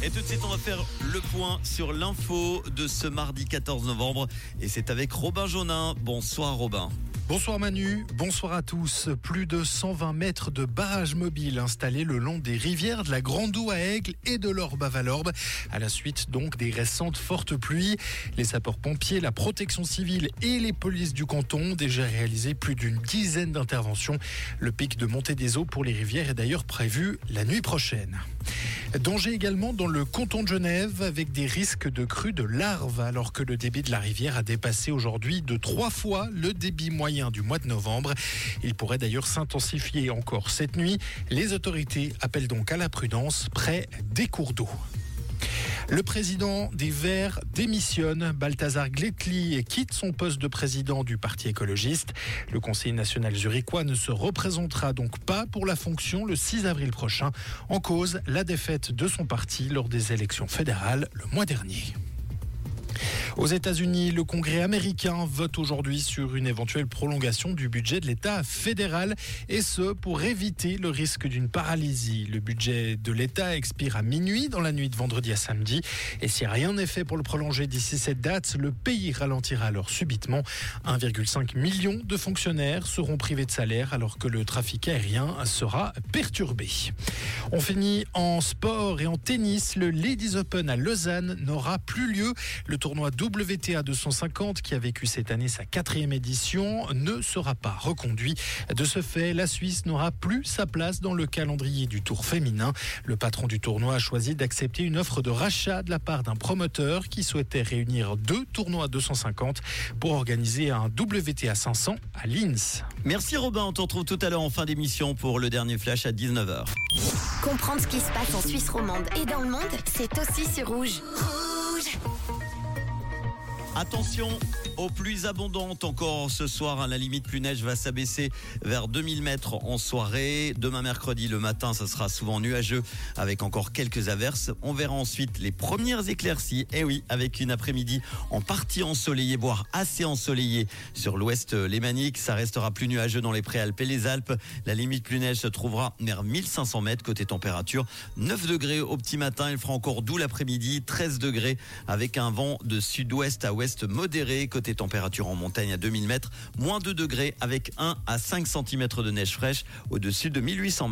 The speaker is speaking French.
Et tout de suite, on va faire le point sur l'info de ce mardi 14 novembre. Et c'est avec Robin Jaunin. Bonsoir Robin. Bonsoir Manu, bonsoir à tous. Plus de 120 mètres de barrages mobiles installés le long des rivières de la Grande Oue à Aigle et de l'Orbe à Valorbe, à la suite donc des récentes fortes pluies. Les sapeurs-pompiers, la protection civile et les polices du canton ont déjà réalisé plus d'une dizaine d'interventions. Le pic de montée des eaux pour les rivières est d'ailleurs prévu la nuit prochaine. Danger également dans le canton de Genève avec des risques de crue de larves alors que le débit de la rivière a dépassé aujourd'hui de trois fois le débit moyen du mois de novembre. Il pourrait d'ailleurs s'intensifier encore cette nuit. Les autorités appellent donc à la prudence près des cours d'eau. Le président des Verts démissionne. Balthazar Gletli quitte son poste de président du Parti écologiste. Le Conseil national zurichois ne se représentera donc pas pour la fonction le 6 avril prochain. En cause, la défaite de son parti lors des élections fédérales le mois dernier. Aux États-Unis, le Congrès américain vote aujourd'hui sur une éventuelle prolongation du budget de l'État fédéral et ce pour éviter le risque d'une paralysie. Le budget de l'État expire à minuit dans la nuit de vendredi à samedi et si rien n'est fait pour le prolonger d'ici cette date, le pays ralentira alors subitement. 1,5 million de fonctionnaires seront privés de salaire alors que le trafic aérien sera perturbé. On finit en sport et en tennis. Le Ladies Open à Lausanne n'aura plus lieu. Tournoi WTA 250, qui a vécu cette année sa quatrième édition, ne sera pas reconduit. De ce fait, la Suisse n'aura plus sa place dans le calendrier du Tour féminin. Le patron du tournoi a choisi d'accepter une offre de rachat de la part d'un promoteur qui souhaitait réunir deux tournois 250 pour organiser un WTA 500 à Linz. Merci Robin, on te retrouve tout à l'heure en fin d'émission pour le dernier flash à 19h. Comprendre ce qui se passe en Suisse romande et dans le monde, c'est aussi sur Rouge. Rouge Attention aux pluies abondantes encore ce soir. Hein. la limite plus neige va s'abaisser vers 2000 mètres en soirée. Demain mercredi, le matin, ça sera souvent nuageux avec encore quelques averses. On verra ensuite les premières éclaircies. Et eh oui, avec une après-midi en partie ensoleillée, voire assez ensoleillée sur l'ouest lémanique. Ça restera plus nuageux dans les préalpes et les Alpes. La limite plus neige se trouvera vers 1500 mètres côté température. 9 degrés au petit matin. Il fera encore doux l'après-midi. 13 degrés avec un vent de sud-ouest à ouest modéré. Côté température en montagne à 2000 mètres, moins 2 degrés avec 1 à 5 cm de neige fraîche au-dessus de 1800 mètres.